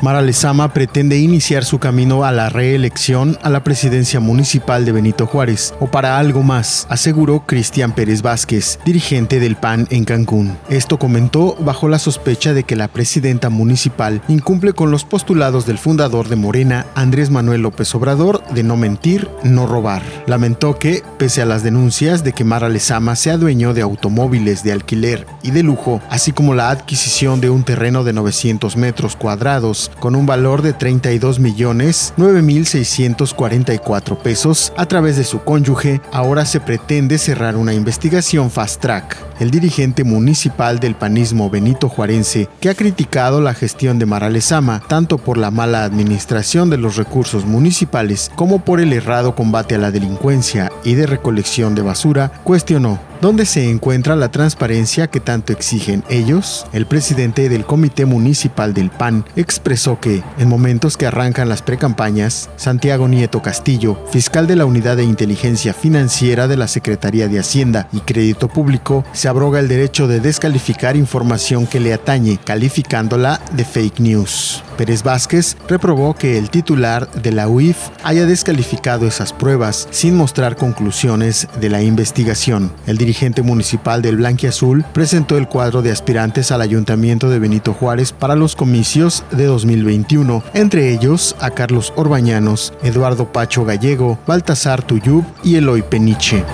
Mara Lezama pretende iniciar su camino a la reelección a la presidencia municipal de Benito Juárez, o para algo más, aseguró Cristian Pérez Vázquez, dirigente del PAN en Cancún. Esto comentó bajo la sospecha de que la presidenta municipal incumple con los postulados del fundador de Morena, Andrés Manuel López Obrador, de no mentir, no robar. Lamentó que, pese a las denuncias de que Mara Lezama sea dueño de automóviles de alquiler y de lujo, así como la adquisición de un terreno de 900 metros cuadrados con un valor de 32 millones 9.644 pesos a través de su cónyuge, ahora se pretende cerrar una investigación fast track. El dirigente municipal del panismo Benito Juarense, que ha criticado la gestión de Mara Lezama tanto por la mala administración de los recursos municipales como por el errado combate a la delincuencia y de recolección de basura, cuestionó ¿Dónde se encuentra la transparencia que tanto exigen ellos? El presidente del Comité Municipal del PAN expresó que, en momentos que arrancan las precampañas, Santiago Nieto Castillo, fiscal de la Unidad de Inteligencia Financiera de la Secretaría de Hacienda y Crédito Público, abroga el derecho de descalificar información que le atañe, calificándola de fake news. Pérez Vázquez reprobó que el titular de la UIF haya descalificado esas pruebas sin mostrar conclusiones de la investigación. El dirigente municipal del Blanquiazul presentó el cuadro de aspirantes al ayuntamiento de Benito Juárez para los comicios de 2021, entre ellos a Carlos Orbañanos, Eduardo Pacho Gallego, Baltasar Tuyub y Eloy Peniche.